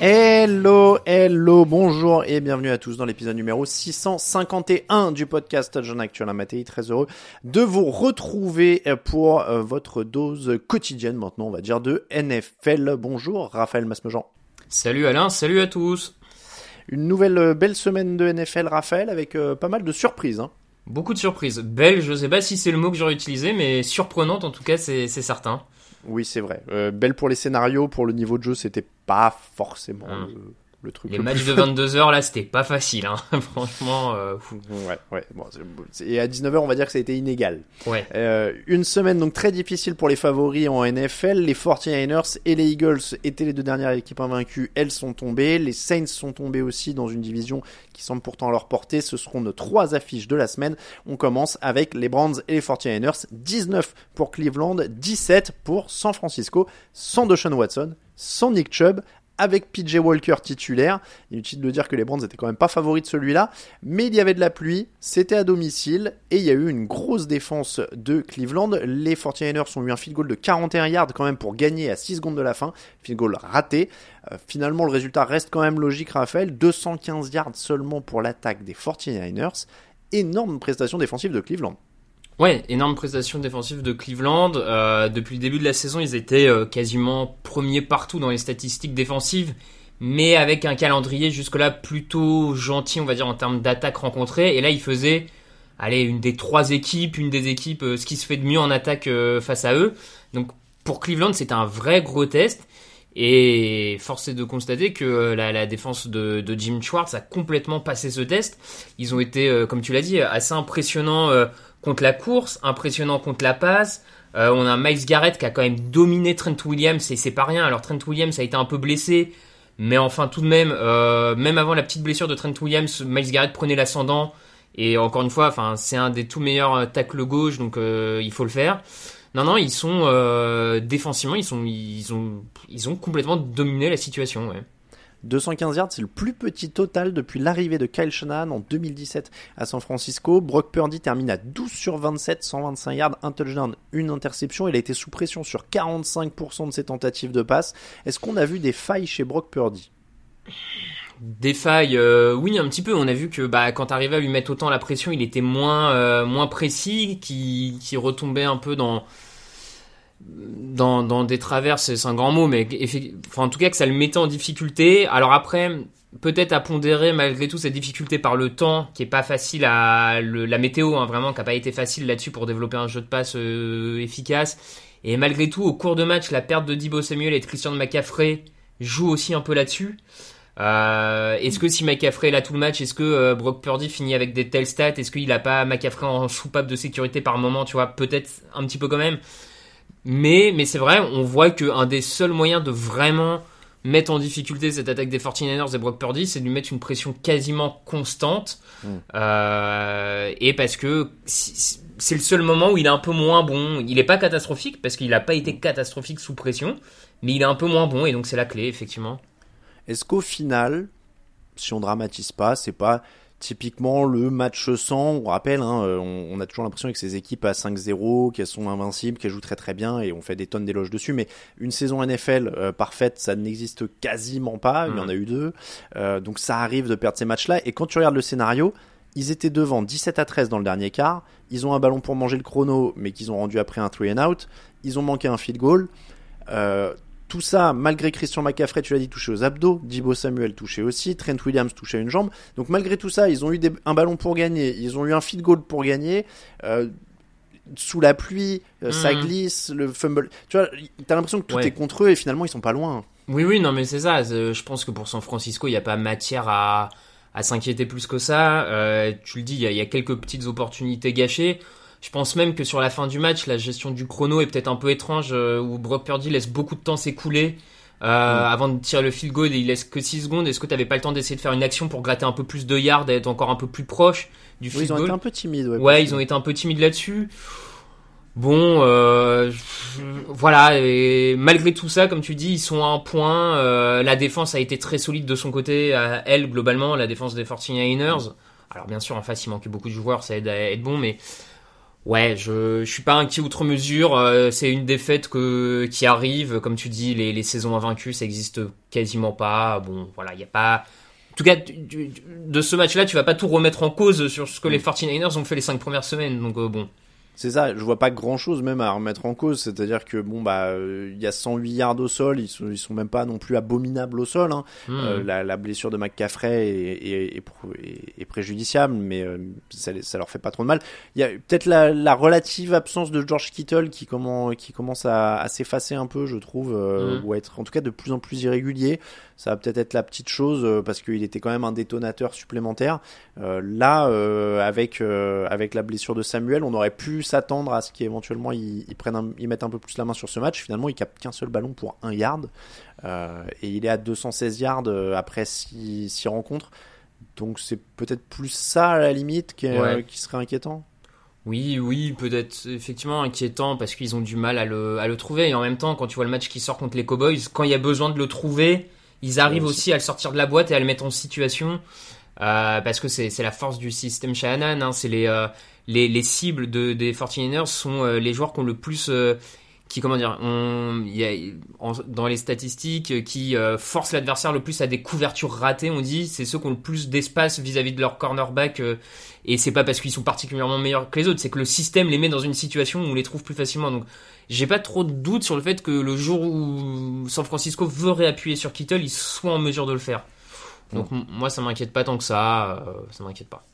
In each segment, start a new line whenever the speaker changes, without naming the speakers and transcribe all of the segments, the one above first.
Hello, hello, bonjour et bienvenue à tous dans l'épisode numéro 651 du podcast John Actuel Matéi. Très heureux de vous retrouver pour euh, votre dose quotidienne maintenant, on va dire, de NFL. Bonjour, Raphaël Masmejean.
Salut Alain, salut à tous.
Une nouvelle euh, belle semaine de NFL, Raphaël, avec euh, pas mal de surprises. Hein.
Beaucoup de surprises. Belle, je sais pas si c'est le mot que j'aurais utilisé, mais surprenante en tout cas, c'est c'est certain.
Oui, c'est vrai. Euh, belle pour les scénarios, pour le niveau de jeu, c'était pas forcément
Hum.
le, le truc.
Les
le
matchs de 22h là, c'était pas facile, hein. franchement. euh.
Ouais, ouais. Bon, et à 19h, on va dire que ça a été inégal.
Ouais.
Euh, une semaine donc très difficile pour les favoris en NFL. Les 49ers et les Eagles étaient les deux dernières équipes invaincues. Elles sont tombées. Les Saints sont tombés aussi dans une division qui semble pourtant à leur portée. Ce seront nos trois affiches de la semaine. On commence avec les Browns et les 49ers. 19 pour Cleveland, 17 pour San Francisco. Sans Deshaun Watson, sans Nick Chubb, avec PJ Walker titulaire. Inutile de dire que les Browns étaient quand même pas favoris de celui-là, mais il y avait de la pluie, c'était à domicile, et il y a eu une grosse défense de Cleveland. Les 49ers ont eu un field goal de 41 yards quand même pour gagner à 6 secondes de la fin, field goal raté. Euh, finalement, le résultat reste quand même logique, Raphaël, 215 yards seulement pour l'attaque des 49ers. Énorme prestation défensive de Cleveland.
Ouais, énorme prestation défensive de Cleveland. Euh, depuis le début de la saison, ils étaient euh, quasiment premiers partout dans les statistiques défensives, mais avec un calendrier jusque-là plutôt gentil, on va dire, en termes d'attaques rencontrées. Et là, ils faisaient, allez, une des trois équipes, une des équipes, euh, ce qui se fait de mieux en attaque face à eux. Donc pour Cleveland, c'était un vrai gros test. Et force est de constater que la, défense de, de Jim Schwartz a complètement passé ce test. Ils ont été, comme tu l'as dit, assez impressionnants contre la course, impressionnants contre la passe. Euh, on a Miles Garrett qui a quand même dominé Trent Williams et c'est pas rien. Alors Trent Williams a été un peu blessé, mais enfin tout de même, euh, même avant la petite blessure de Trent Williams, Miles Garrett prenait l'ascendant. Et encore une fois, enfin c'est un des tout meilleurs euh, tacles gauche, donc euh, il faut le faire. Non, non, ils sont euh, défensivement, ils sont, ils ont, ils ont complètement dominé la situation. Ouais.
215 yards, c'est le plus petit total depuis l'arrivée de Kyle Shanahan en 2017 à San Francisco. Brock Purdy termine à 12 sur 27, 125 yards, un touchdown, une interception. Il a été sous pression sur 45% de ses tentatives de passe. Est-ce qu'on a vu des failles chez Brock Purdy?
Des failles, euh, oui, un petit peu. On a vu que bah, quand t'arrivais à lui mettre autant la pression, il était moins, euh, moins précis, qui, qui retombait un peu dans, dans, dans des travers, c'est un grand mot, mais enfin, en tout cas que ça le mettait en difficulté. Alors après, peut-être à pondérer malgré tout cette difficulté par le temps, qui est pas facile à le- la météo, hein, vraiment, qui a pas été facile là-dessus pour développer un jeu de passe euh, efficace. Et malgré tout, au cours de match, la perte de Dibo Samuel et de Christian McCaffrey joue aussi un peu là-dessus. Euh, est-ce que si McCaffrey est là tout le match, est-ce que euh, Brock Purdy finit avec des telles stats? Est-ce qu'il a pas McCaffrey en soupape de sécurité par moment Tu vois, peut-être un petit peu quand même. Mais, mais c'est vrai, on voit qu'un des seuls moyens de vraiment mettre en difficulté cette attaque des 49ers et Brock Purdy, c'est de lui mettre une pression quasiment constante.
Mm.
Euh, et parce que c'est le seul moment où il est un peu moins bon. Il n'est pas catastrophique, parce qu'il n'a pas été catastrophique sous pression, mais il est un peu moins bon, et donc c'est la clé, effectivement.
Est-ce qu'au final, si on dramatise pas, c'est pas typiquement le match 100, on rappelle, hein, euh, on, a toujours l'impression avec ces équipes à 5-0, qu'elles sont invincibles, qu'elles jouent très très bien et on fait des tonnes d'éloges dessus, mais une saison NFL euh, parfaite, ça n'existe quasiment pas, il y en a eu deux, euh, donc ça arrive de perdre ces matchs-là, et quand tu regardes le scénario, ils étaient devant 17 à 13 dans le dernier quart, ils ont un ballon pour manger le chrono, mais qu'ils ont rendu après un 3 and out, ils ont manqué un field goal, tout ça, malgré Christian McCaffrey, tu l'as dit, touché aux abdos, Dibo Samuel touché aussi, Trent Williams touché à une jambe. Donc malgré tout ça, ils ont eu un ballon pour gagner, ils ont eu un field goal pour gagner. Euh, sous la pluie, euh, ça hmm. glisse, le fumble. Tu vois, t'as l'impression que tout est contre eux et finalement ils sont pas loin.
Oui, oui, non, mais c'est ça. Je pense que pour San Francisco, il n'y a pas matière à, s'inquiéter plus que ça. Euh, tu le dis, il y, a quelques petites opportunités gâchées. Je pense même que sur la fin du match, la gestion du chrono est peut-être un peu étrange, euh, où Brock Purdy laisse beaucoup de temps s'écouler. Euh, mm. avant de tirer le field goal et il laisse que 6 secondes. Est-ce que tu n'avais pas le temps d'essayer de faire une action pour gratter un peu plus de yards, d'être encore un peu plus proche du field
goal
Ils ont
été un peu timides. Ouais,
ouais ils ont été un peu timides là-dessus. Bon, euh, voilà. Et malgré tout ça, comme tu dis, ils sont à un point. Euh, la défense a été très solide de son côté, à elle globalement, la défense des 49ers. Alors bien sûr, en face, il manque beaucoup de joueurs, ça aide à être bon, mais Ouais, je, je suis pas inquiet outre mesure. Euh, c'est une défaite que, qui arrive, comme tu dis, les, les saisons invaincues, ça existe quasiment pas. Bon, voilà, il y a pas. En tout cas, de ce match-là, tu vas pas tout remettre en cause sur ce que les 49ers ont fait les cinq premières semaines. Donc euh, bon.
C'est ça, je vois pas grand chose même à remettre en cause, c'est-à-dire que bon bah euh, il y a 108 yards au sol, ils sont, ils sont même pas non plus abominables au sol. Hein. Hmm. Euh, la, la, blessure de McCaffrey est, est, est, préjudiciable, mais euh, ça, ça, leur fait pas trop de mal. Il y a peut-être la, la, relative absence de George Kittle qui, comment, qui commence à, à s'effacer un peu, je trouve, hmm. ou à être en tout cas de plus en plus irrégulier ça va peut-être être la petite chose parce qu'il était quand même un détonateur supplémentaire. Là, avec avec la blessure de Samuel, on aurait pu s'attendre à ce qu'éventuellement ils, ils prennent, ils mettent un peu plus la main sur ce match. Finalement, il capte qu'un seul ballon pour un yard et il est à 216 yards après 6 rencontres. Donc c'est peut-être plus ça à la limite qui, qui serait inquiétant.
Oui, oui, peut-être effectivement inquiétant parce qu'ils ont du mal à le, à le trouver. Et en même temps, quand tu vois le match qui sort contre les Cowboys, quand il y a besoin de le trouver, ils arrivent aussi à le sortir de la boîte et à le mettre en situation. Euh, parce que c'est la force du système Shanahan. Hein, c'est les, euh, les, les cibles de, des 49ers sont euh, les joueurs qui ont le plus qui comment dire dans les statistiques qui forcent l'adversaire le plus à des couvertures ratées on dit c'est ceux qui ont le plus d'espace vis-à-vis de leur cornerback et c'est pas parce qu'ils sont particulièrement meilleurs que les autres c'est que le système les met dans une situation où on les trouve plus facilement donc j'ai pas trop de doute sur le fait que le jour où San Francisco veut réappuyer sur Kittle, il soit en mesure de le faire. Donc moi ça m'inquiète pas tant que ça, euh, ça m'inquiète pas.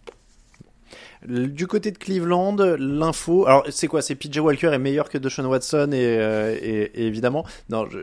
Du côté de Cleveland, l'info, alors c'est quoi? C'est PJ Walker est meilleur que Deshaun Watson et, euh, et évidemment, non, je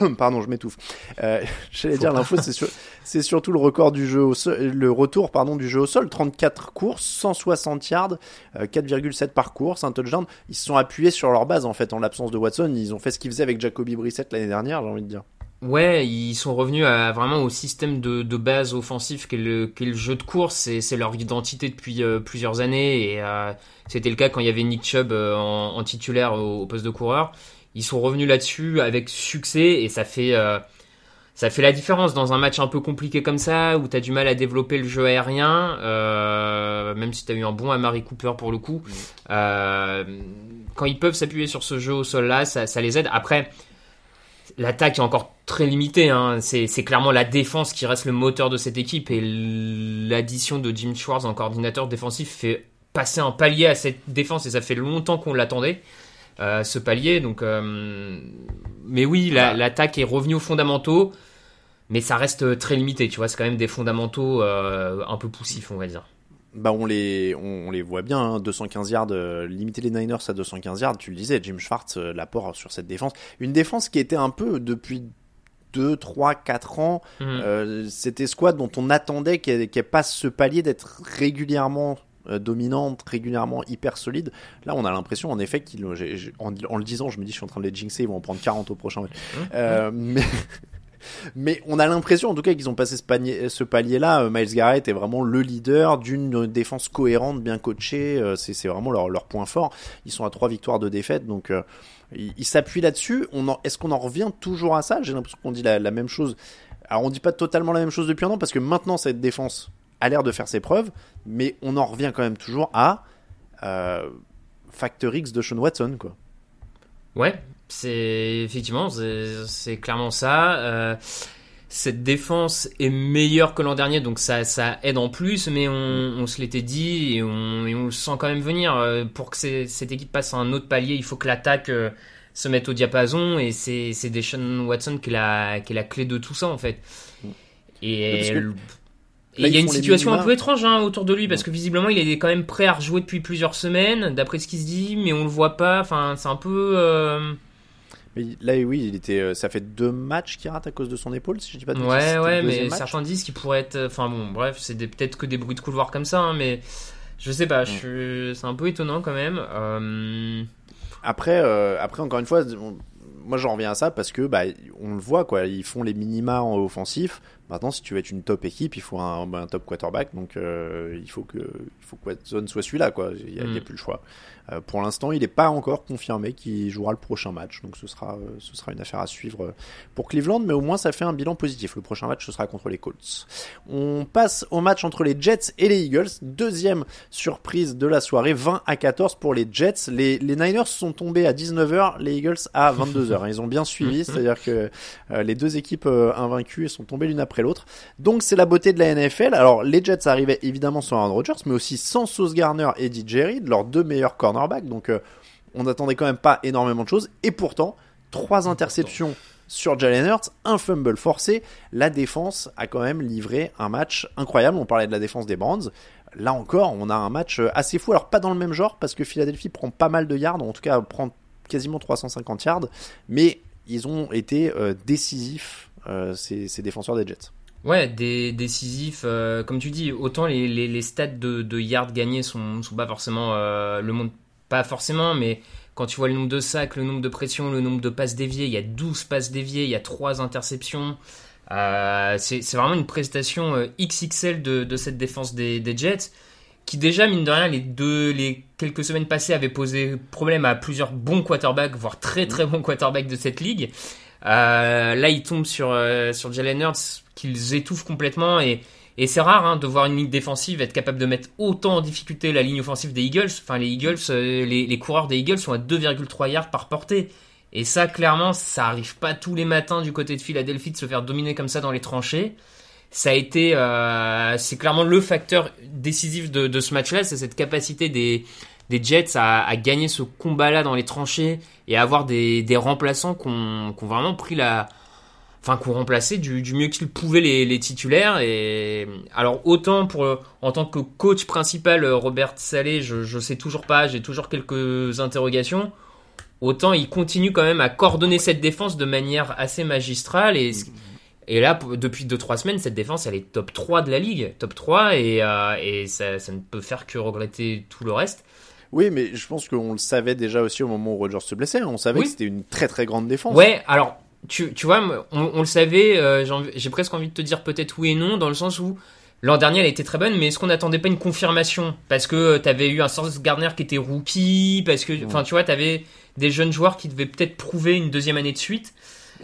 Pardon, je m'étouffe. Euh, J'allais dire l'info, c'est surtout le record du jeu au sol, le retour pardon du jeu au sol, 34 courses, 160 yards, 4,7 euh, par course, un touchdown. Ils se sont appuyés sur leur base en fait en l'absence de Watson. Ils ont fait ce qu'ils faisaient avec Jacoby Brissett l'année dernière, j'ai envie de dire.
Ouais, ils sont revenus à, vraiment au système de, de base offensif qu'est le, qu le, jeu de course. C'est leur identité depuis euh, plusieurs années et euh, c'était le cas quand il y avait Nick Chubb euh, en, en, titulaire au, au, poste de coureur. Ils sont revenus là-dessus avec succès et ça fait ça fait la différence dans un match un peu compliqué comme ça où tu as du mal à développer le jeu aérien, même si tu as eu un bon Amari Cooper pour le coup. Euh, quand ils peuvent s'appuyer sur ce jeu au sol là, ça, ça les aide. Après, l'attaque est encore très limitée. Hein. C'est clairement la défense qui reste le moteur de cette équipe et l'addition de Jim Schwartz en coordinateur défensif fait passer un palier à cette défense et ça fait longtemps qu'on l'attendait. Euh, ce palier. Donc, euh, mais oui, l'attaque est revenue aux fondamentaux, mais ça reste très limité. Tu vois, c'est quand même des fondamentaux euh, un peu poussifs, on va dire.
Bah on les on, les voit bien 215 hein. yards limiter les Niners à 215 yards tu le disais Jim Schwartz l'apport sur cette défense une défense qui était un peu depuis 2, 3, 4 ans, mmh. cette escouade dont on attendait qu'elle passe ce palier d'être régulièrement dominante, régulièrement hyper solide. Là, on a l'impression, en effet, qu'ils, en, en, le disant, je me dis, je suis en train de les jinxer, ils vont en prendre 40 au prochain match. Mmh. mais mais on a l'impression, en tout cas, qu'ils ont passé ce, palier, ce palier-là. Euh, Miles Garrett est vraiment le leader d'une défense cohérente, bien coachée. Euh, c'est vraiment leur, point fort. Ils sont à trois victoires de défaite, donc euh, ils s'appuient là-dessus. Est-ce qu'on en revient toujours à ça? J'ai l'impression qu'on dit la, même chose. Alors on dit pas totalement la même chose depuis un an parce que maintenant cette défense a l'air de faire ses preuves, mais on en revient quand même toujours à euh, Factor X de Sean Watson, quoi.
Ouais, c'est effectivement, c'est clairement ça. Euh, cette défense est meilleure que l'an dernier, donc ça, ça aide en plus, mais on, on se l'était dit et on, et on, le sent quand même venir. Euh, pour que cette équipe passe à un autre palier, il faut que l'attaque euh, se mette au diapason et c'est Deshaun Watson qui est, la, qui est la clé de tout ça en fait. Et il y a une situation un peu étrange hein, autour de lui parce que visiblement il est quand même prêt à rejouer depuis plusieurs semaines, d'après ce qu'il se dit, mais on le voit pas. Enfin, c'est un peu.
Mais là, oui, il était, euh, ça fait deux matchs qu'il rate à cause de son épaule, si je dis pas de
Ouais, ouais, mais certains disent qu'il pourrait être. Enfin bon, bref, c'est peut-être que des bruits de couloir comme ça, hein, mais je sais pas, c'est un peu étonnant quand même. Euh,
après, euh, après, encore une fois, moi j'en reviens à ça parce que bah, on le voit, quoi, ils font les minima en offensif. Maintenant, si tu veux être une top équipe, il faut un, un top quarterback, donc il faut que, il faut que Watson soit celui-là, quoi. Il n'y a, mm. plus le choix. Euh, pour l'instant, il n'est pas encore confirmé qu'il jouera le prochain match, donc ce sera, euh, ce sera une affaire à suivre euh, pour Cleveland, mais au moins ça fait un bilan positif. Le prochain match, ce sera contre les Colts. On passe au match entre les Jets et les Eagles. Deuxième surprise de la soirée, 20 à 14 pour les Jets. Les, les Niners sont tombés à 19h, les Eagles à 22h. Ils ont bien suivi, c'est-à-dire que les deux équipes invaincues sont tombées l'une après l'autre. Donc c'est la beauté de la NFL. Alors les Jets arrivaient évidemment sans Aaron Rodgers, mais aussi sans Sauce Garner et DJ Reed, leurs deux meilleurs corners donc euh, on n'attendait quand même pas énormément de choses. Et pourtant, trois interceptions sur Jalen Hurts, un fumble forcé. La défense a quand même livré un match incroyable. On parlait de la défense des Brands. Là encore, on a un match euh, assez fou. Alors pas dans le même genre parce que Philadelphie prend pas mal de yards, en tout cas prend quasiment 350 yards, mais ils ont été euh, décisifs ces, défenseurs des Jets.
Ouais, des, décisifs. comme tu dis, autant les, stats de, yards gagnés sont, sont pas forcément le monde pas forcément, mais quand tu vois le nombre de sacs, le nombre de pressions, le nombre de passes déviées, il y a 12 passes déviées, il y a 3 interceptions. Euh, c'est vraiment une prestation euh, XXL de, cette défense des, Jets qui déjà mine de rien les deux les quelques semaines passées avait posé problème à plusieurs bons quarterbacks voire très très bons quarterbacks de cette ligue euh, là ils tombent sur sur Jalen Hurts qu'ils étouffent complètement et et c'est rare hein, de voir une ligne défensive être capable de mettre autant en difficulté la ligne offensive des Eagles. Enfin, les Eagles, euh, les, coureurs des Eagles sont à 2,3 yards par portée. Et ça, clairement, ça arrive pas tous les matins du côté de Philadelphie de se faire dominer comme ça dans les tranchées. Ça a été, euh, c'est clairement le facteur décisif de, ce match-là, c'est cette capacité des, des Jets à, gagner ce combat-là dans les tranchées et à avoir des, remplaçants qui ont vraiment pris la, enfin qu'on remplaçait du, du mieux qu'ils pouvaient les, titulaires. Et alors autant pour en tant que coach principal Robert Salé je je sais toujours pas j'ai toujours quelques interrogations. Autant il continue quand même à coordonner cette défense de manière assez magistrale et et là depuis 2 3 semaines cette défense elle est top 3 de la ligue top 3 et euh, et ça ne peut faire que regretter tout le reste
oui, mais je pense qu'on le savait déjà aussi au moment où Rogers se blessait. On savait que c'était une très très grande défense.
Ouais, alors tu, tu vois, on, le savait, euh, j'ai presque envie de te dire peut-être oui et non, dans le sens où l'an dernier elle était très bonne, mais est-ce qu'on n'attendait pas une confirmation? Parce que euh, t'avais eu un Source Gardner qui était rookie, parce que, enfin, tu vois, t'avais des jeunes joueurs qui devaient peut-être prouver une deuxième année de suite.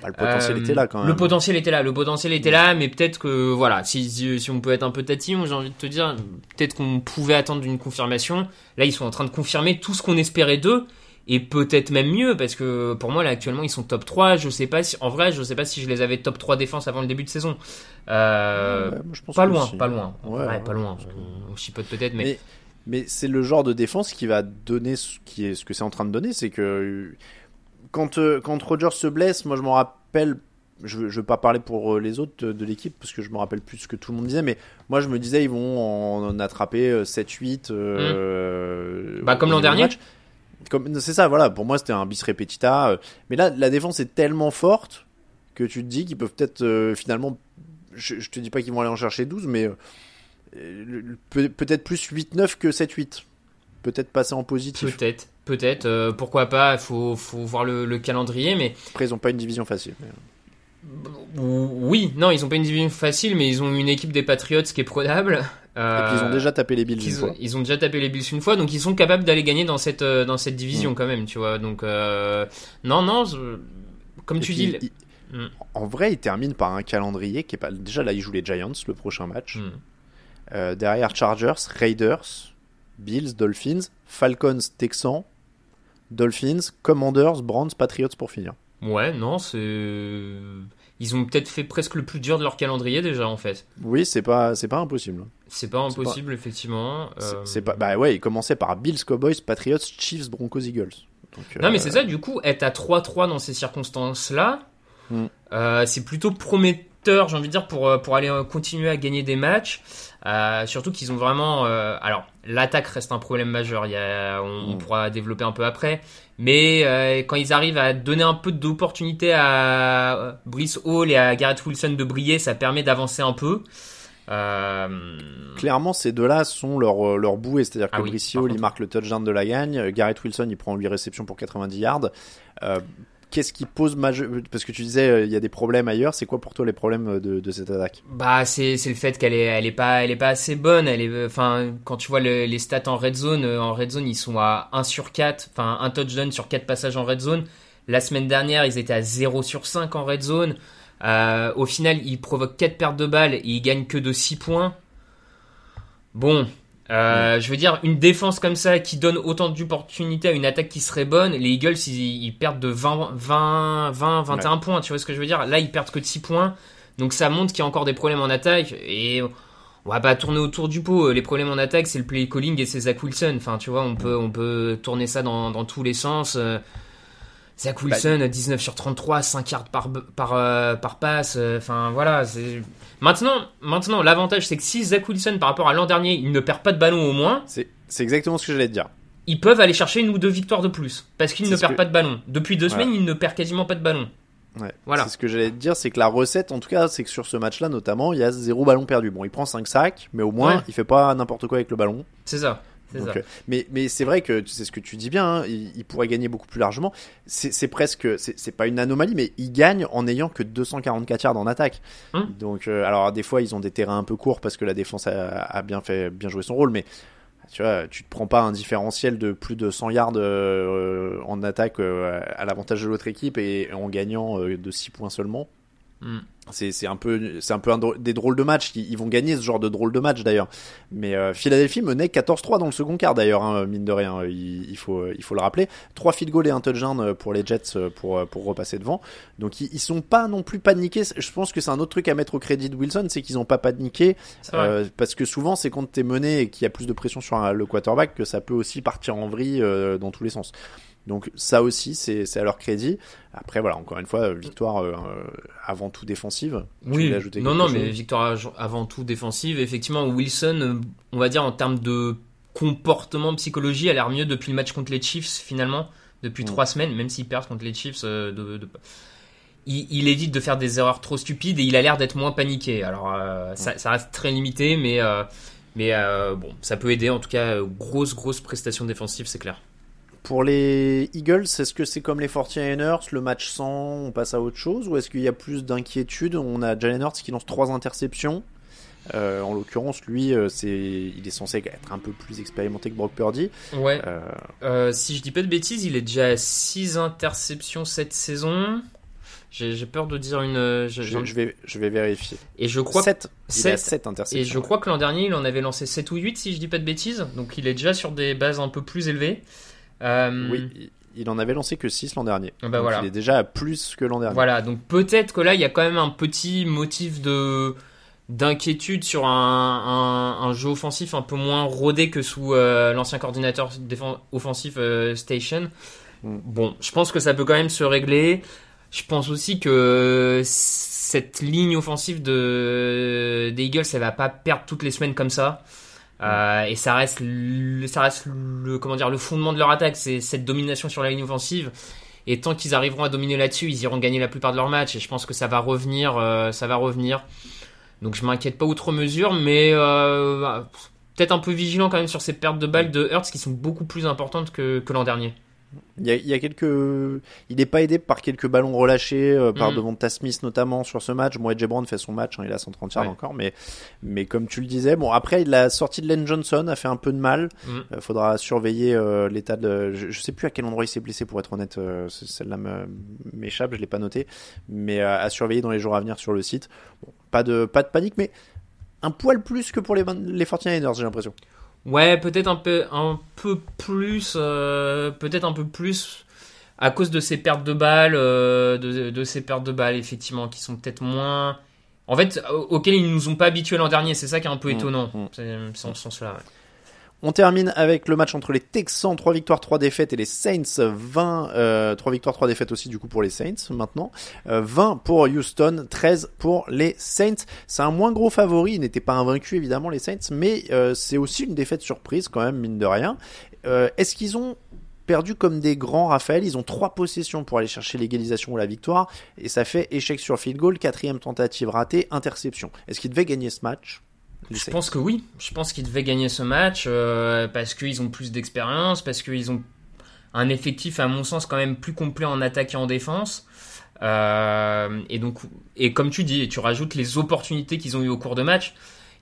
Bah, le potentiel était là quand même.
Le potentiel était là, le potentiel était là, mais peut-être que voilà, si, si, on peut être un peu tatillon, j'ai envie de te dire, peut-être qu'on pouvait attendre une confirmation. Là, ils sont en train de confirmer tout ce qu'on espérait d'eux et peut-être même mieux parce que pour moi là actuellement ils sont top 3 je sais pas si en vrai je sais pas si je les avais top 3 défense avant le début de saison euh, pas, loin, pas loin ouais, pas loin on, chipote peut-être mais
mais, c'est le genre de défense qui va donner ce qui est ce que c'est en train de donner c'est que quand euh, quand Rogers se blesse moi je m'en rappelle je ne veux pas parler pour euh, les autres de l'équipe parce que je me rappelle plus ce que tout le monde disait, mais moi je me disais ils vont en attraper 7-8.
Mmh. bah, comme l'an dernier
c'est ça, voilà. Pour moi, c'était un bis repetita. Euh. Mais là, la défense est tellement forte que tu te dis qu'ils peuvent peut-être euh, finalement. Je, te dis pas qu'ils vont aller en chercher 12, mais euh, euh, peut- peut-être plus 8-9 que 7-8. Peut-être passer en positif.
Peut-être, peut-être. euh, pourquoi pas Il faut, faut voir le, le calendrier, mais
Après, ils ont pas une division facile.
oui, non, ils ont pas une division facile, mais ils ont une équipe des Patriots qui est prenable.
Et puis ils ont déjà tapé les Bills une
Euh,
fois.
ils ont déjà tapé les Bills une fois, donc ils sont capables d'aller gagner dans cette euh, dans cette division
Mm.
quand même, tu vois. Donc euh, non, non, comme
Et
tu
puis,
dis.
il-
Mm.
En vrai, ils terminent par un calendrier qui est pas. Déjà là, ils jouent les Giants le prochain match.
Mm.
Euh, derrière Chargers, Raiders, Bills, Dolphins, Falcons, Texans, Dolphins, Commanders, Browns, Patriots pour finir.
Ouais, non, c'est. Ils ont peut-être fait presque le plus dur de leur calendrier déjà en fait.
Oui, c'est pas, c'est pas impossible.
C'est pas impossible effectivement.
C'est-
euh,
C'est pas. Bah ouais, ils commençaient par Bills, Cowboys, Patriots, Chiefs, Broncos, Eagles. Donc,
Non, mais
euh,
c'est ça, du coup, être à 3-3 dans ces circonstances-là,
Mm.
euh, c'est plutôt prometteur, j'ai envie de dire, pour, pour aller continuer à gagner des matchs. Euh, surtout qu'ils ont vraiment. euh, alors, l'attaque reste un problème majeur, il y a, on, on
Mm.
pourra développer un peu après. Mais euh, quand ils arrivent à donner un peu d'opportunité à euh, Brice Hall et à Garrett Wilson de briller, ça permet d'avancer un peu. Euh,
Clairement, ces deux-là sont leur, leur bouée. C'est-à-dire que
Ah oui,
Brice Hall, il marque le touchdown de la gagne. Garrett Wilson, il prend 8 réceptions pour 90 yards. Euh, Qu'est-ce qui pose majeur Parce que tu disais, euh, il y a des problèmes ailleurs. C'est quoi pour toi les problèmes euh, de, cette attaque?
Bah c'est le fait qu'elle est elle est pas elle est pas assez bonne, elle est enfin quand tu vois le- les stats en red zone euh, en red zone ils sont à 1 sur 4, enfin un touchdown sur 4 passages en red zone. La semaine dernière, ils étaient à 0 sur 5 en red zone. Euh, au final, ils provoquent 4 pertes de balles et ils gagnent que de 6 points. Bon, euh, je veux dire, une défense comme ça qui donne autant d'opportunités à une attaque qui serait bonne, les Eagles, ils, ils perdent de 20, 20, 20 21 points, tu vois ce que je veux dire? Là, ils perdent que de 6 points. Donc ça montre qu'il y a encore des problèmes en attaque et on va pas tourner autour du pot. Les problèmes en attaque, c'est le play calling et c'est Zach Wilson. Enfin, tu vois, on peut, on peut tourner ça dans, dans tous les sens. Euh, Zach Wilson, 19 sur 33, 5 yards par, par, euh, par passe. euh, Enfin, voilà. Maintenant, maintenant l'avantage, c'est que si Zach Wilson, par rapport à l'an dernier, il ne perd pas de ballon au moins,
C'est exactement ce que j'allais te dire.
ils peuvent aller chercher une ou deux victoires de plus. Parce qu'il
C'est
ne
ce
perd
que-
pas de ballon. Depuis deux
Voilà.
semaines, il ne perd quasiment pas de ballon.
Ouais.
Voilà.
C'est ce que j'allais te dire, c'est que la recette, en tout cas, c'est que sur ce match-là, notamment, il y a zéro ballon perdu. Bon, il prend 5 sacs, mais au moins,
Ouais.
il fait pas n'importe quoi avec le ballon.
C'est ça. C'est
Donc,
ça.
euh, mais mais c'est vrai que c'est ce que tu dis bien, hein, il, il pourrait gagner beaucoup plus largement. C'est presque, c'est pas une anomalie, mais il gagne en ayant que 244 yards en attaque.
Hum.
Donc euh, alors des fois ils ont des terrains un peu courts parce que la défense a, a bien fait bien joué son rôle, mais tu vois, tu te prends pas un différentiel de plus de 100 yards euh, en attaque euh, à l'avantage de l'autre équipe et en gagnant de 6 points seulement.
Mm.
C'est c'est un peu c'est un peu un drôle- des drôles de matchs. Ils, ils vont gagner ce genre de drôles de match d'ailleurs. Mais euh, Philadelphie menait 14-3 dans le second quart d'ailleurs, hein, mine de rien. Il, il faut il faut le rappeler. Trois field goals et un touchdown euh, pour les Jets euh, pour euh, pour repasser devant. Donc ils, ils sont pas non plus paniqués. Je pense que c'est un autre truc à mettre au crédit de Wilson, c'est qu'ils ont pas paniqué euh, parce que souvent c'est quand t'es mené et qu'il y a plus de pression sur un- le quarterback que ça peut aussi partir en vrille euh, dans tous les sens. Donc ça aussi c'est à leur crédit. Après voilà encore une fois victoire euh, euh, avant tout défensive. Tu
Oui,
ajouter
non, non, mais victoire avant tout défensive. Effectivement, Wilson, euh, on va dire en termes de comportement, psychologie, a l'air mieux depuis le match contre les Chiefs finalement, depuis
Mm.
trois semaines, même s'ils perdent contre les Chiefs. euh, de, de- Il, il évite de faire des erreurs trop stupides et il a l'air d'être moins paniqué. Alors euh, ça, ça reste très limité, mais euh, mais euh, bon, ça peut aider. En tout cas, euh, grosse grosse prestation défensive, c'est clair.
Pour les Eagles, est-ce que c'est comme les 49ers, le match sans, on passe à autre chose Ou est-ce qu'il y a plus d'inquiétude? On a Jalen Hurts qui lance trois interceptions. Euh, en l'occurrence, lui, euh, c'est, il est censé être un peu plus expérimenté que Brock Purdy.
Ouais.
Euh,
Euh, si je dis pas de bêtises, il est déjà à 6 interceptions cette saison. J'ai peur de dire une. je-
vais, je vais vérifier.
Et je crois
7. Il est à
Sept.
7 interceptions.
Et je crois que l'an dernier, il en avait lancé 7 ou 8, si je dis pas de bêtises. Donc il est déjà sur des bases un peu plus élevées. Euh,
Oui, il- en avait lancé que 6 l'an dernier.
Ah bah
Donc
voilà.
Il est déjà à plus que l'an dernier.
Voilà, donc peut-être que là, il y a quand même un petit motif de d'inquiétude sur un, un, un jeu offensif un peu moins rodé que sous euh, l'ancien coordinateur offensif euh, Station.
Mm.
Bon, je pense que ça peut quand même se régler. Je pense aussi que cette ligne offensive de des Eagles, elle va pas perdre toutes les semaines comme ça. Euh, et ça reste, le, ça le, fondement de leur attaque, c'est cette domination sur la ligne offensive. Et tant qu'ils arriveront à dominer là-dessus, ils iront gagner la plupart de leurs matchs. Et je pense que ça va revenir, euh, ça va revenir. Donc je m'inquiète pas outre mesure, mais euh, peut-être un peu vigilant quand même sur ces pertes de balles de Hertz qui sont beaucoup plus importantes que l'an dernier.
Il y, a, quelques, il n'est pas aidé par quelques ballons relâchés euh, par
Mm.
Devonta Smith notamment sur ce match. Bon, Edge Brown fait son match, hein, il a 130 yards
Ouais.
encore, mais mais comme tu le disais, bon après la sortie de Len Johnson a fait un peu de mal.
Mm.
Euh, faudra surveiller euh, l'état de. Je, je sais plus à quel endroit il s'est blessé pour être honnête. euh, Celle-là m'échappe, je l'ai pas noté, mais à surveiller dans les jours à venir sur le site. Bon, pas de pas de panique, mais un poil plus que pour les les 49ers, j'ai l'impression.
Ouais, peut-être un peu, un peu plus, euh, peut-être un peu plus à cause de ces pertes de balles, euh, de, de ces pertes de balles effectivement qui sont peut-être moins, en fait, au- auxquelles ils nous ont pas habitués l'an dernier. C'est ça qui est un peu
Mm,
étonnant.
mm.
C'est en ce sens-là. ouais.
On termine avec le match entre les Texans, 3 victoires, 3 défaites, et les Saints, 20, euh, 3 victoires, 3 défaites aussi du coup pour les Saints maintenant. Euh, 20 pour Houston, 13 pour les Saints. C'est un moins gros favori, ils n'étaient pas invaincus évidemment les Saints, mais euh, c'est aussi une défaite surprise quand même, mine de rien. Euh, Est-ce qu'ils ont perdu comme des grands Raphaël? Ils ont trois possessions pour aller chercher l'égalisation ou la victoire, et ça fait échec sur field goal, quatrième tentative ratée, interception. Est-ce qu'ils devaient gagner ce match?
Je pense que oui. Je pense qu'ils devaient gagner ce match euh, parce qu'ils ont plus d'expérience, parce qu'ils ont un effectif, à mon sens, quand même plus complet en attaque et en défense. Euh, et donc, et comme tu dis, tu rajoutes les opportunités qu'ils ont eu au cours de match.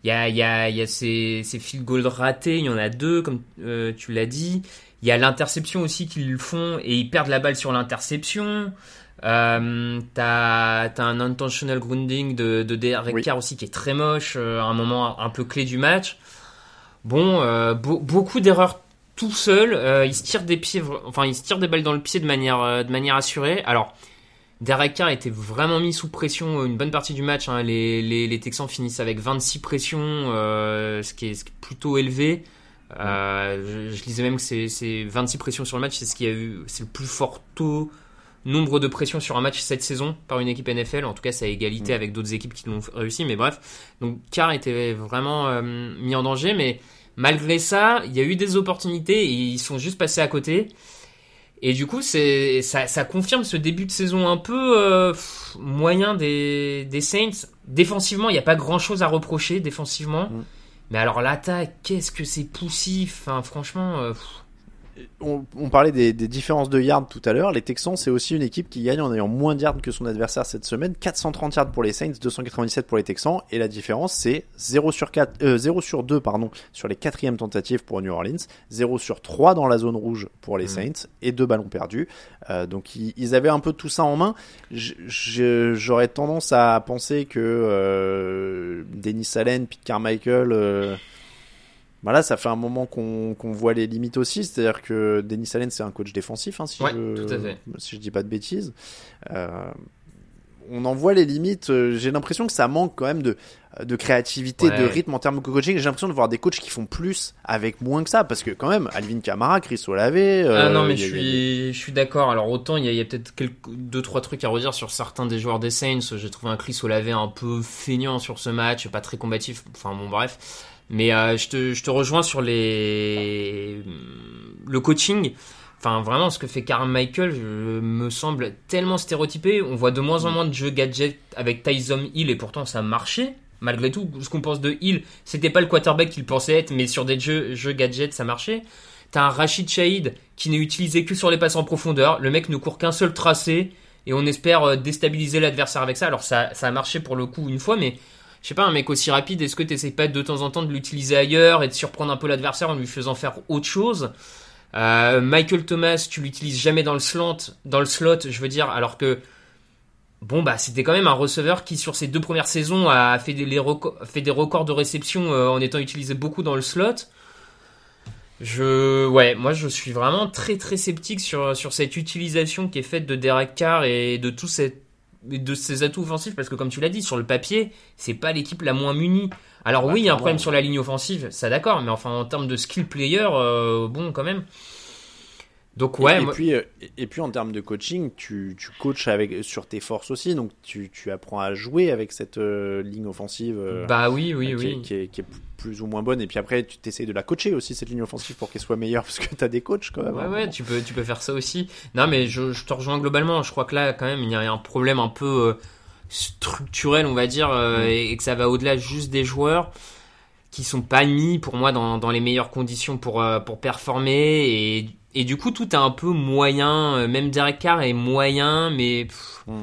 Il y a, il y a, il y a ces, ces field goals ratés, il y en a deux, comme euh, tu l'as dit. Il y a l'interception aussi qu'ils font et ils perdent la balle sur l'interception. Euh, t'as un intentional grounding de, de Derek
Oui.
Carr aussi qui est très moche, euh, à un moment un peu clé du match. Bon, euh, beau- beaucoup d'erreurs tout seul. il se tire des pieds, enfin il se tire des balles dans le pied de manière de manière assurée. Alors Derek Carr était vraiment mis sous pression une bonne partie du match. hein. Les, les, les Texans finissent avec 26 pressions, ce, qui est, ce qui est plutôt élevé. Je, je lisais même que c'est c'est 26 pressions sur le match, c'est ce qui a eu, c'est le plus fort taux nombre de pressions sur un match cette saison par une équipe NFL. En tout cas, c'est à égalité
Mm.
avec d'autres équipes qui l'ont réussi. Mais bref, donc Carr était vraiment euh, mis en danger. Mais malgré ça, il y a eu des opportunités et ils sont juste passés à côté. Et du coup, c'est ça, ça confirme ce début de saison un peu euh, pff, moyen des, des Saints. Défensivement, il n'y a pas grand-chose à reprocher défensivement.
Mm.
Mais alors l'attaque, qu'est-ce que c'est poussif. Enfin, franchement, euh, pff,
on, on parlait des, des différences de yards tout à l'heure. Les Texans, c'est aussi une équipe qui gagne en ayant moins de yards que son adversaire cette semaine. 430 yards pour les Saints, 297 pour les Texans. Et la différence, c'est 0 sur 4, euh, 0 sur 2, pardon, sur les quatrièmes tentatives pour New Orleans, 0 sur 3 dans la zone rouge pour les
Mm.
Saints et deux ballons perdus. Euh, donc ils, ils avaient un peu tout ça en main. J'aurais tendance à penser que euh, Dennis Allen, Pete Carmichael, euh, voilà, ça fait un moment qu'on voit les limites aussi. C'est-à-dire que Dennis Allen, c'est un coach défensif, hein, si,
Ouais,
je, si je dis pas de bêtises. Euh, on en voit les limites. Euh, J'ai l'impression que ça manque quand même de, de créativité,
Ouais.
de rythme en termes de coaching. J'ai l'impression de voir des coachs qui font plus avec moins que ça. Parce que quand même, Alvin Kamara, Chris Olave... euh,
Ah non mais je suis, je suis d'accord. Alors autant il y a, peut-être deux trois trucs à redire sur certains des joueurs des Saints. J'ai trouvé un Chris Olave un peu feignant sur ce match, pas très combatif. Enfin bon bref. Mais euh, je te rejoins sur les le coaching. Enfin vraiment ce que fait Carmichael je- me semble tellement stéréotypé. On voit de moins en moins de jeux gadget avec Tyson Hill et pourtant ça marchait. Malgré tout, ce qu'on pense de Hill, c'était pas le quarterback qu'il pensait être, mais sur des jeux, jeux gadgets, ça marchait. T'as un Rachid Shahid qui n'est utilisé que sur les passes en profondeur. Le mec ne court qu'un seul tracé et on espère euh, déstabiliser l'adversaire avec ça. Alors ça a marché pour le coup une fois, mais je sais pas, un mec aussi rapide, est-ce que t'essayes pas de temps en temps de l'utiliser ailleurs et de surprendre un peu l'adversaire en lui faisant faire autre chose? Euh, Michael Thomas, tu l'utilises jamais dans le slant, dans le slot, je veux dire, alors que bon bah c'était quand même un receveur qui sur ses deux premières saisons a fait des, records de réception euh, en étant utilisé beaucoup dans le slot. Je, ouais, moi je suis vraiment très très sceptique sur, sur cette utilisation qui est faite de Derek Carr et de tous ces, de ses atouts offensifs parce que comme tu l'as dit, sur le papier, c'est pas l'équipe la moins munie. Alors oui, il y a un problème sur la ligne offensive, ça d'accord, mais enfin en termes de skill player, euh, bon quand même. Donc ouais,
et,
moi-
puis, euh, et, et puis en termes de coaching, tu, tu coaches avec, sur tes forces aussi, donc tu, tu apprends à jouer avec cette euh, ligne offensive euh,
bah oui, oui,
qui,
oui.
Est, qui, est, qui est plus ou moins bonne. Et puis après, tu t'essayes de la coacher aussi, cette ligne offensive, pour qu'elle soit meilleure, parce que tu as des coachs quand même.
Ouais,
hein.
ouais, tu peux, tu peux faire ça aussi. Non, mais je, je te rejoins globalement. Je crois que là, quand même, il y a un problème un peu structurel, on va dire, euh, et, que ça va au-delà juste des joueurs qui sont pas mis pour moi dans, dans les meilleures conditions pour, pour performer et, et du coup tout est un peu moyen, euh, même Derek Carr est moyen, mais mm.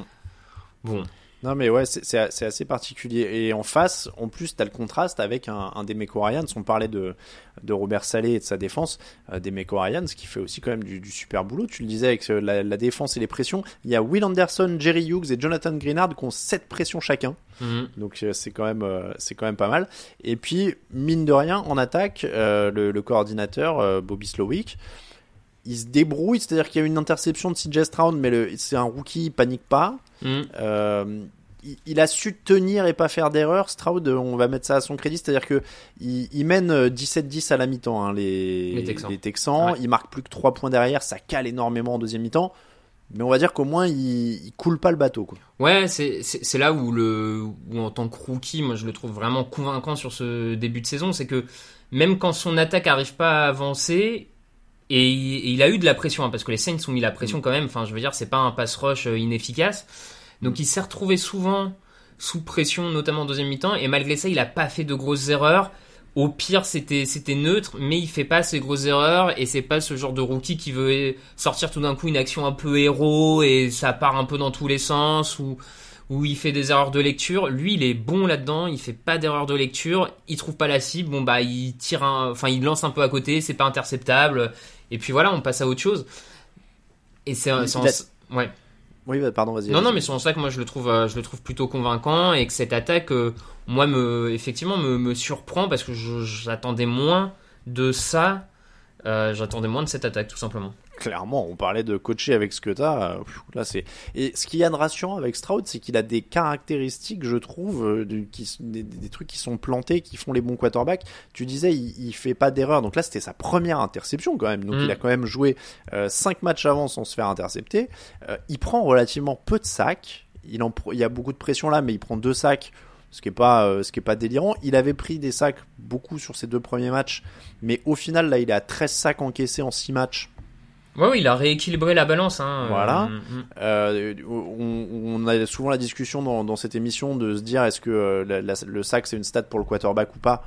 bon.
Non mais ouais, c'est assez particulier. Et en face, en plus, t'as le contraste avec un, un des Ryans. On parlait de, de Robert Salé et de sa défense. Euh, des ce qui fait aussi quand même du, super boulot. Tu le disais avec euh, la, défense et les pressions. Il y a Will Anderson, Jerry Hughes et Jonathan Greenard qui ont 7 pressions chacun. Mhm. Donc euh, c'est quand même c'est quand même pas mal. Et puis mine de rien en attaque, le, coordinateur Bobby Slowick il se débrouille, c'est-à-dire qu'il y a une interception de CJ Stroud, mais c'est un rookie, il panique pas. Mm. Euh, il, a su tenir et pas faire d'erreur. Stroud, on va mettre ça à son crédit, c'est-à-dire que il, mène 17-10 à la mi-temps, hein, les, Texans. Il marque plus que 3 points derrière, ça cale énormément en deuxième mi-temps. Mais on va dire qu'au moins il, il, coule pas le bateau. Quoi.
Ouais, c'est là où, le, où en tant que rookie, moi je le trouve vraiment convaincant sur ce début de saison, c'est que même quand son attaque arrive pas à avancer, et il, a eu de la pression, hein, parce que les Saints ont mis la pression mm. quand même. Enfin, je veux dire, c'est pas un pass rush euh, inefficace. Donc il s'est retrouvé souvent sous pression, notamment en deuxième mi-temps. Et malgré ça, il a pas fait de grosses erreurs. Au pire, c'était c'était neutre, mais il fait pas ces grosses erreurs et c'est pas ce genre de rookie qui veut sortir tout d'un coup une action un peu héros et ça part un peu dans tous les sens ou où il fait des erreurs de lecture. Lui, il est bon là-dedans, il fait pas d'erreurs de lecture, il trouve pas la cible, bon bah il tire enfin il lance un peu à côté, c'est pas interceptable. Et puis voilà, on passe à autre chose. Et c'est un. Ouais.
Oui, bah, pardon, vas-y.
Non, non, mais c'est en ça que moi je le trouve, euh, je le trouve plutôt convaincant et que cette attaque, euh, moi, me, effectivement, me, me surprend parce que j'attendais moins de ça. Euh, j'attendais moins de cette attaque, tout simplement
clairement, on parlait de coacher avec ce que t'as. Là, c'est et ce qu'il y a de rassurant avec Stroud, c'est qu'il a des caractéristiques, je trouve, euh, qui, des, trucs qui sont plantés, qui font les bons quarterbacks. Tu disais, il, fait pas d'erreur. Donc là, c'était sa première interception quand même. Donc il a mm. quand même joué 5 euh, matchs avant sans se faire intercepter. Euh, il prend relativement peu de sacs. Il, en, il y a beaucoup de pression là, mais il prend deux sacs ce qui est pas ce qui est pas délirant. Il avait pris des sacs beaucoup sur ses deux premiers matchs, mais au final là, il est à 13 sacs encaissés en 6 matchs.
Ouais, oui, il a rééquilibré la balance. Hein,
voilà. Mm, mm. Euh, on, a souvent la discussion dans, dans, cette émission de se dire est-ce que euh, le sac c'est une stat pour le quarterback ou pas?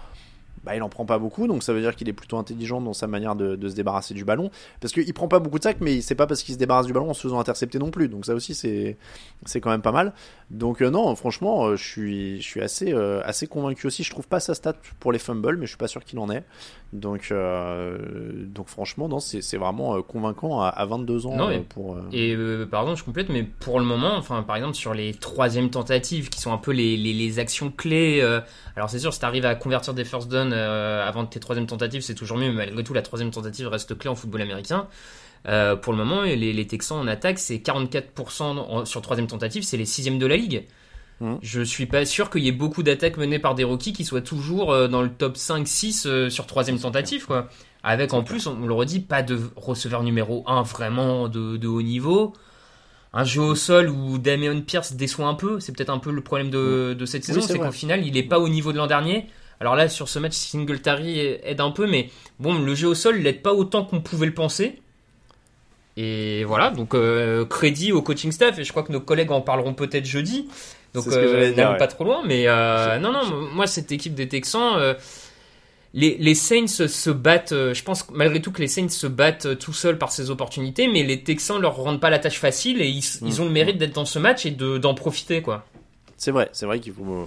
Bah, il en prend pas beaucoup, donc ça veut dire qu'il est plutôt intelligent dans sa manière de, de se débarrasser du ballon. Parce qu'il prend pas beaucoup de sacs, mais c'est pas parce qu'il se débarrasse du ballon en se faisant intercepter non plus. Donc ça aussi, c'est c'est quand même pas mal. Donc euh, non, franchement, euh, je suis je suis assez euh, assez convaincu aussi. Je trouve pas sa stat pour les fumbles, mais je suis pas sûr qu'il en ait. Donc donc franchement, non, c'est vraiment convaincant à, 22 ans
non, et,
pour.
Et pardon, je complète, mais pour le moment, enfin par exemple sur les troisièmes tentatives qui sont un peu les les, les actions clés. alors c'est sûr, si t'arrives à convertir des first down euh, avant tes troisième tentatives, c'est toujours mieux, mais malgré tout, la troisième tentative reste clé en football américain. Euh, pour le moment, les, Texans en attaque, c'est 44% sur troisième tentative, c'est les sixièmes de la ligue. Mmh. Je suis pas sûr qu'il y ait beaucoup d'attaques menées par des rookies qui soient toujours euh, dans le top 5-6 sur troisième tentative, quoi. Avec en plus, on, le redit, pas de receveur numéro 1 vraiment de, haut niveau. Un jeu au sol où Damien Pierce déçoit un peu, c'est peut-être un peu le problème de, mmh. cette saison, c'est qu'au final, il est pas au niveau de l'an dernier. Alors là, sur ce match, Singletary aide un peu, mais bon, le jeu au sol l'aide pas autant qu'on pouvait le penser. Et voilà, donc euh, crédit au coaching staff, et je crois que nos collègues en parleront peut-être jeudi. Donc euh, pas trop loin, mais euh, non, non, moi cette équipe des Texans, euh, les, les, Saints se battent, je pense malgré tout que les Saints se battent tout seuls par ces opportunités, mais les Texans leur rendent pas la tâche facile et ils, ils mm. ont le mérite d'être dans ce match et d'en profiter, quoi.
C'est vrai, c'est vrai qu'il ne euh,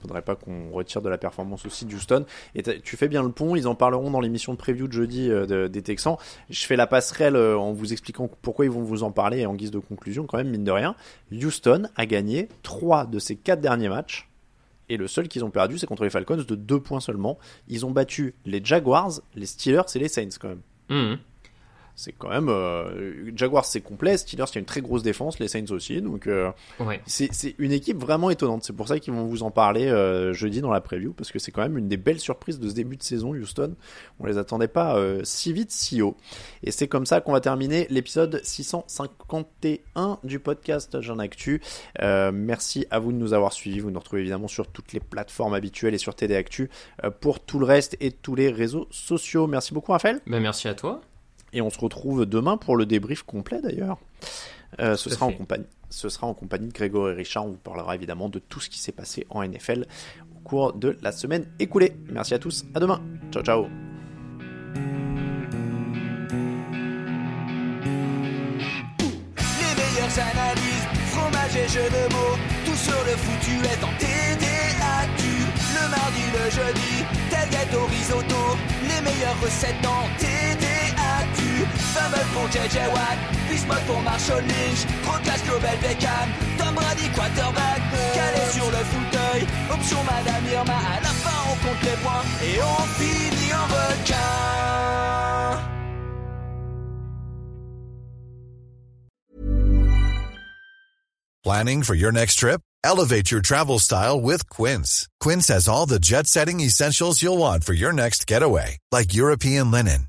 faudrait pas qu'on retire de la performance aussi d'Houston. Et tu fais bien le pont, ils en parleront dans l'émission de preview de jeudi euh, des Texans. Je fais la passerelle euh, en vous expliquant pourquoi ils vont vous en parler en guise de conclusion quand même, mine de rien. Houston a gagné 3 de ses 4 derniers matchs. Et le seul qu'ils ont perdu, c'est contre les Falcons de 2 points seulement. Ils ont battu les Jaguars, les Steelers et les Saints quand même. Mmh c'est quand même euh, Jaguars c'est complet, Steelers il y a une très grosse défense, les Saints aussi, donc euh, c'est une équipe vraiment étonnante. C'est pour ça qu'ils vont vous en parler euh, jeudi dans la preview parce que c'est quand même une des belles surprises de ce début de saison Houston. On les attendait pas euh, si vite, si haut. Et c'est comme ça qu'on va terminer l'épisode 651 du podcast Jean Actu. merci à vous de nous avoir suivis. Vous nous retrouvez évidemment sur toutes les plateformes habituelles et sur TD Actu pour tout le reste et tous les réseaux sociaux. Merci beaucoup Raphaël.
Ben, merci à toi.
Et on se retrouve demain pour le débrief complet d'ailleurs. Euh, ce sera en compagnie ce sera en compagnie de Grégory Richard. On vous parlera évidemment de tout ce qui s'est passé en NFL au cours de la semaine écoulée. Merci à tous, à demain. Ciao ciao.
Les meilleures analyses, fromage et jeux de mots, tout sur le foutu est en TDAQ. Le mardi, le jeudi, tel gâteau risotto, les meilleures recettes en TDAQ. Fameux pour JJ Watt, Bismuth pour Marshall Lynch, Global Beckham, Tom Brady quarterback, calé sur le fauteuil, option Madame Irma, à la fin on compte les points et on finit en requin.
Planning for your next trip? Elevate your travel style with Quince. Quince has all the jet setting essentials you'll want for your next getaway, like European linen,